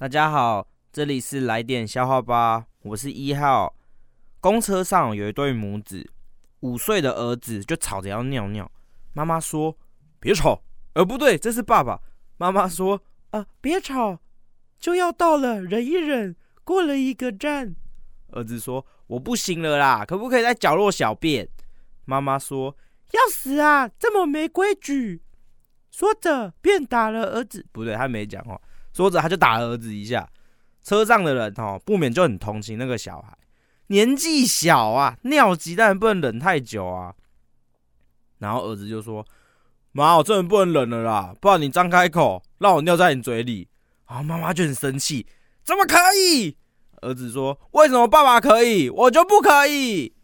大家好，这里是来点笑话吧，我是一号。公车上有一对母子，五岁的儿子就吵着要尿尿，妈妈说别吵，呃不对，这是爸爸。妈妈说啊别吵，就要到了，忍一忍，过了一个站。儿子说我不行了啦，可不可以在角落小便？妈妈说要死啊，这么没规矩。说着便打了儿子，不对，他没讲话。说着，他就打了儿子一下。车上的人哦，不免就很同情那个小孩，年纪小啊，尿急但不能忍太久啊。然后儿子就说：“妈，我真的不能忍了啦，不然你张开口，让我尿在你嘴里。”然后妈妈就很生气：“怎么可以？”儿子说：“为什么爸爸可以，我就不可以？”